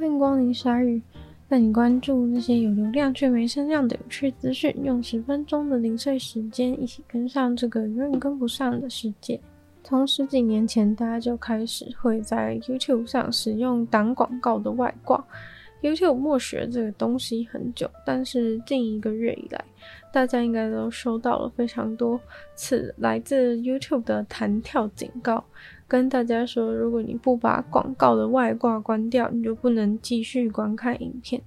欢迎光临鲨鱼，带你关注那些有流量却没声量的有趣资讯，用十分钟的零碎时间，一起跟上这个永远跟不上的世界。从十几年前，大家就开始会在 YouTube 上使用挡广告的外挂。YouTube 默许这个东西很久，但是近一个月以来，大家应该都收到了非常多次来自 YouTube 的弹跳警告，跟大家说，如果你不把广告的外挂关掉，你就不能继续观看影片。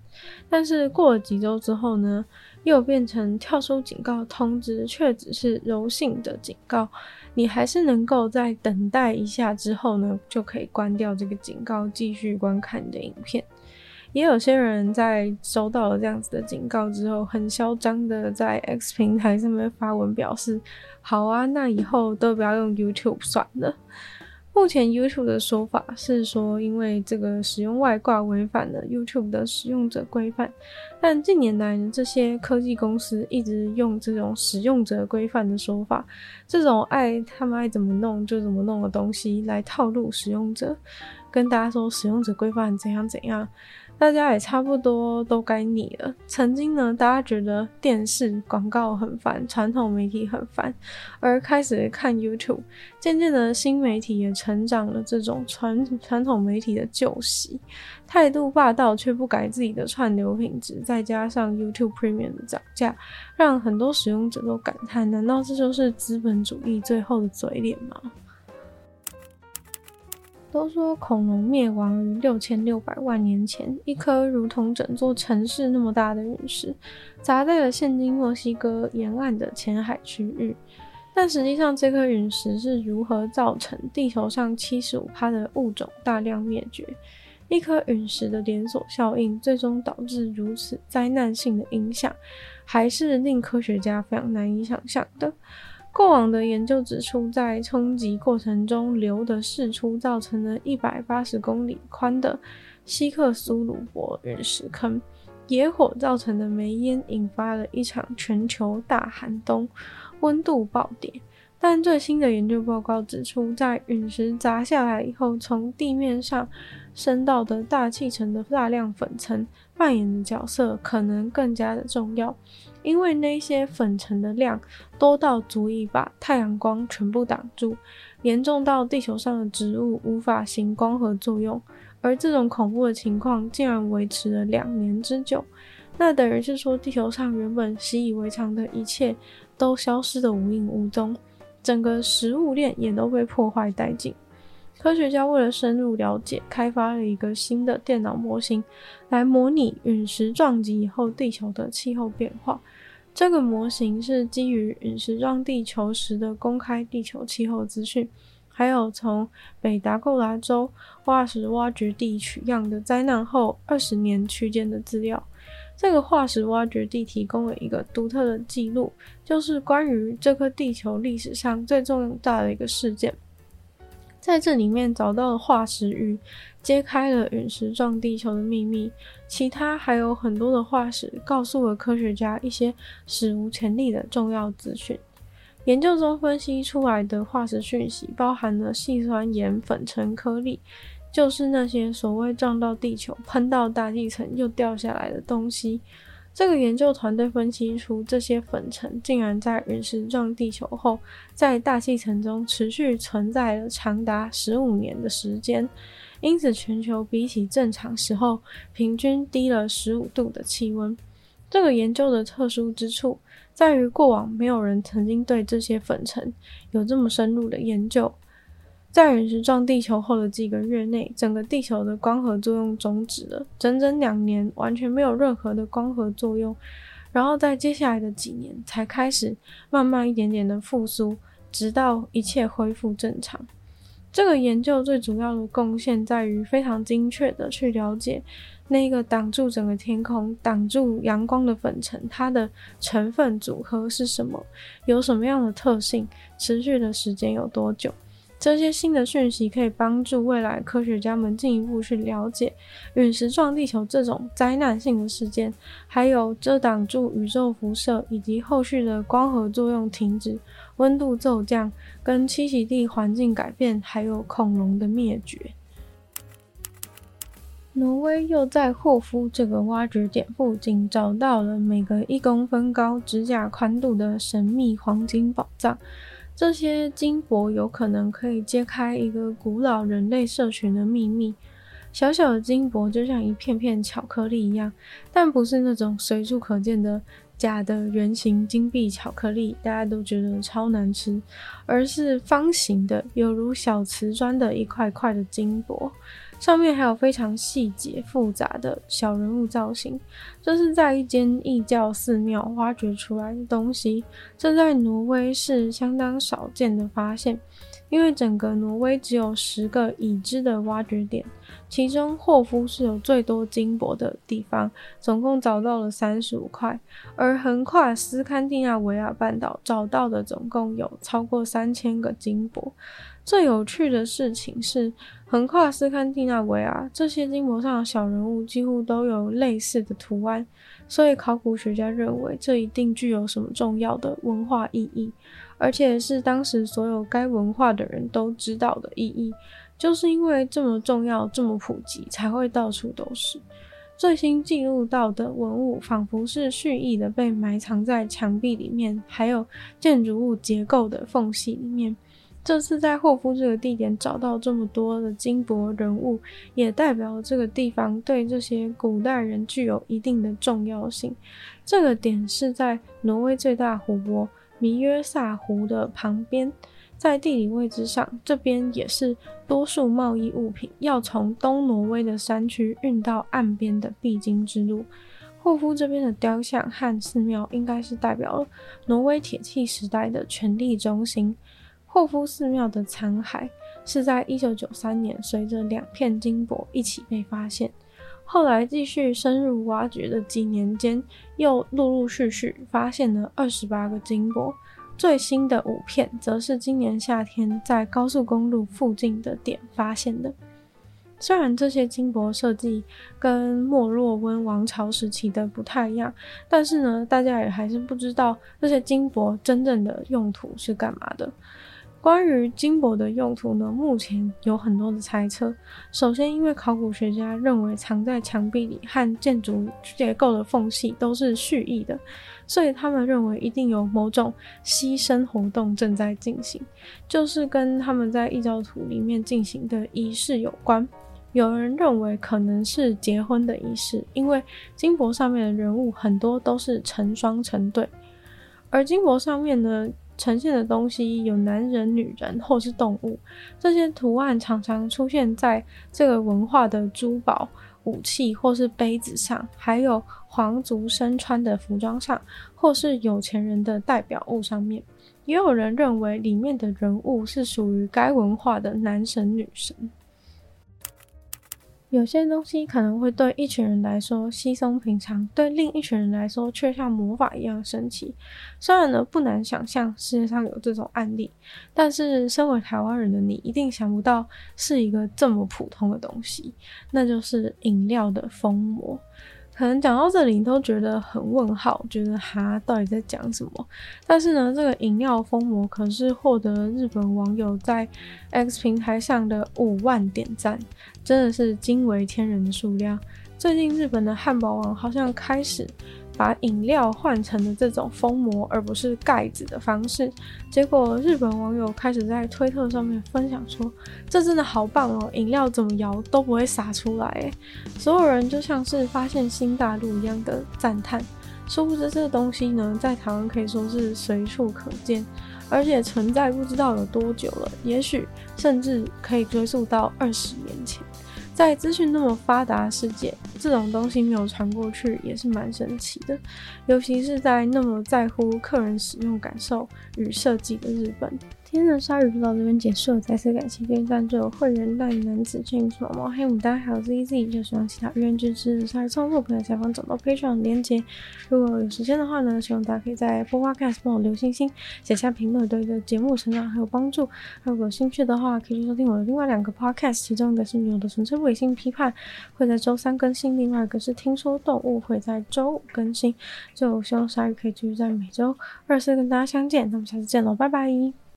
但是过了几周之后呢，又变成跳出警告通知，却只是柔性的警告，你还是能够在等待一下之后呢，就可以关掉这个警告，继续观看你的影片。也有些人在收到了这样子的警告之后，很嚣张的在 X 平台上面发文表示：“好啊，那以后都不要用 YouTube 算了。”目前 YouTube 的说法是说，因为这个使用外挂违反了 YouTube 的使用者规范。但近年来呢，这些科技公司一直用这种使用者规范的说法，这种爱他们爱怎么弄就怎么弄的东西来套路使用者，跟大家说使用者规范怎样怎样。大家也差不多都该腻了。曾经呢，大家觉得电视广告很烦，传统媒体很烦，而开始看 YouTube，渐渐的新媒体也成长了这种传传统媒体的旧习，态度霸道却不改自己的串流品质，再加上 YouTube Premium 的涨价，让很多使用者都感叹：难道这就是资本主义最后的嘴脸吗？都说恐龙灭亡于六千六百万年前，一颗如同整座城市那么大的陨石砸在了现今墨西哥沿岸的浅海区域。但实际上，这颗陨石是如何造成地球上七十五趴的物种大量灭绝？一颗陨石的连锁效应最终导致如此灾难性的影响，还是令科学家非常难以想象的。过往的研究指出，在冲击过程中硫的释出，造成了一百八十公里宽的希克苏鲁伯陨石坑；野火造成的煤烟引发了一场全球大寒冬，温度暴跌。但最新的研究报告指出，在陨石砸下来以后，从地面上升到的大气层的大量粉尘扮演的角色可能更加的重要。因为那些粉尘的量多到足以把太阳光全部挡住，严重到地球上的植物无法行光合作用，而这种恐怖的情况竟然维持了两年之久，那等于是说地球上原本习以为常的一切都消失得无影无踪，整个食物链也都被破坏殆尽。科学家为了深入了解，开发了一个新的电脑模型，来模拟陨石撞击以后地球的气候变化。这个模型是基于陨石撞地球时的公开地球气候资讯，还有从北达科他州化石挖掘地取样的灾难后二十年区间的资料。这个化石挖掘地提供了一个独特的记录，就是关于这颗地球历史上最重大的一个事件。在这里面找到了化石鱼，揭开了陨石撞地球的秘密。其他还有很多的化石，告诉了科学家一些史无前例的重要资讯。研究中分析出来的化石讯息，包含了细酸盐粉尘颗粒，就是那些所谓撞到地球、喷到大气层又掉下来的东西。这个研究团队分析出，这些粉尘竟然在陨石撞地球后，在大气层中持续存在了长达十五年的时间，因此全球比起正常时候平均低了十五度的气温。这个研究的特殊之处在于，过往没有人曾经对这些粉尘有这么深入的研究。在陨石撞地球后的几个月内，整个地球的光合作用终止了，整整两年完全没有任何的光合作用。然后在接下来的几年才开始慢慢一点点的复苏，直到一切恢复正常。这个研究最主要的贡献在于非常精确的去了解那个挡住整个天空、挡住阳光的粉尘，它的成分组合是什么，有什么样的特性，持续的时间有多久。这些新的讯息可以帮助未来科学家们进一步去了解陨石撞地球这种灾难性的事件，还有遮挡住宇宙辐射以及后续的光合作用停止、温度骤降、跟栖息地环境改变，还有恐龙的灭绝。挪威又在霍夫这个挖掘点附近找到了每个一公分高、指甲宽度的神秘黄金宝藏。这些金箔有可能可以揭开一个古老人类社群的秘密。小小的金箔就像一片片巧克力一样，但不是那种随处可见的假的圆形金币巧克力，大家都觉得超难吃，而是方形的，有如小瓷砖的一块块的金箔。上面还有非常细节复杂的小人物造型，这是在一间异教寺庙挖掘出来的东西，这在挪威是相当少见的发现，因为整个挪威只有十个已知的挖掘点。其中霍夫是有最多金箔的地方，总共找到了三十五块，而横跨斯堪的纳维亚半岛找到的总共有超过三千个金箔。最有趣的事情是，横跨斯堪的纳维亚这些金箔上的小人物几乎都有类似的图案，所以考古学家认为这一定具有什么重要的文化意义，而且是当时所有该文化的人都知道的意义。就是因为这么重要、这么普及，才会到处都是。最新记录到的文物，仿佛是蓄意的被埋藏在墙壁里面，还有建筑物结构的缝隙里面。这次在霍夫这个地点找到这么多的金箔人物，也代表这个地方对这些古代人具有一定的重要性。这个点是在挪威最大湖泊弥约萨湖的旁边。在地理位置上，这边也是多数贸易物品要从东挪威的山区运到岸边的必经之路。霍夫这边的雕像和寺庙应该是代表了挪威铁器时代的权力中心。霍夫寺庙的残骸是在一九九三年随着两片金箔一起被发现，后来继续深入挖掘的几年间，又陆陆续续发现了二十八个金箔。最新的五片，则是今年夏天在高速公路附近的点发现的。虽然这些金箔设计跟莫洛温王朝时期的不太一样，但是呢，大家也还是不知道这些金箔真正的用途是干嘛的。关于金箔的用途呢，目前有很多的猜测。首先，因为考古学家认为藏在墙壁里和建筑结构的缝隙都是蓄意的，所以他们认为一定有某种牺牲活动正在进行，就是跟他们在异教徒里面进行的仪式有关。有人认为可能是结婚的仪式，因为金箔上面的人物很多都是成双成对，而金箔上面呢，呈现的东西有男人、女人或是动物，这些图案常常出现在这个文化的珠宝、武器或是杯子上，还有皇族身穿的服装上，或是有钱人的代表物上面。也有人认为里面的人物是属于该文化的男神、女神。有些东西可能会对一群人来说稀松平常，对另一群人来说却像魔法一样神奇。虽然呢，不难想象世界上有这种案例，但是身为台湾人的你一定想不到是一个这么普通的东西，那就是饮料的封膜。可能讲到这里，你都觉得很问号，觉得哈，到底在讲什么？但是呢，这个饮料封膜可是获得日本网友在 X 平台上的五万点赞，真的是惊为天人的数量。最近日本的汉堡王好像开始。把饮料换成了这种封膜，而不是盖子的方式。结果日本网友开始在推特上面分享说：“这真的好棒哦，饮料怎么摇都不会洒出来。”诶，所有人就像是发现新大陆一样的赞叹。殊不知这个东西呢，在台湾可以说是随处可见，而且存在不知道有多久了，也许甚至可以追溯到二十年前。在资讯那么发达的世界，这种东西没有传过去也是蛮神奇的，尤其是在那么在乎客人使用感受与设计的日本。今天的鲨鱼就到这边结束了，再次感谢非赞助会员大男子 James 毛黑牡丹还有 ZZ，就希望其他愿意支持鲨鱼创作，朋友下方找到 Patreon 的链接。如果有时间的话呢，希望大家可以在 Apple Podcast 帮我留星星、写下评论，对这节目成长很有帮助。如果有兴趣的话，可以去收听我的另外两个 Podcast，其中一个是女友的纯粹理性批判，会在周三更新；另外一个是听说动物，会在周五更新。就希望鲨鱼可以继续在每周二四跟大家相见，那么下次见喽，拜拜。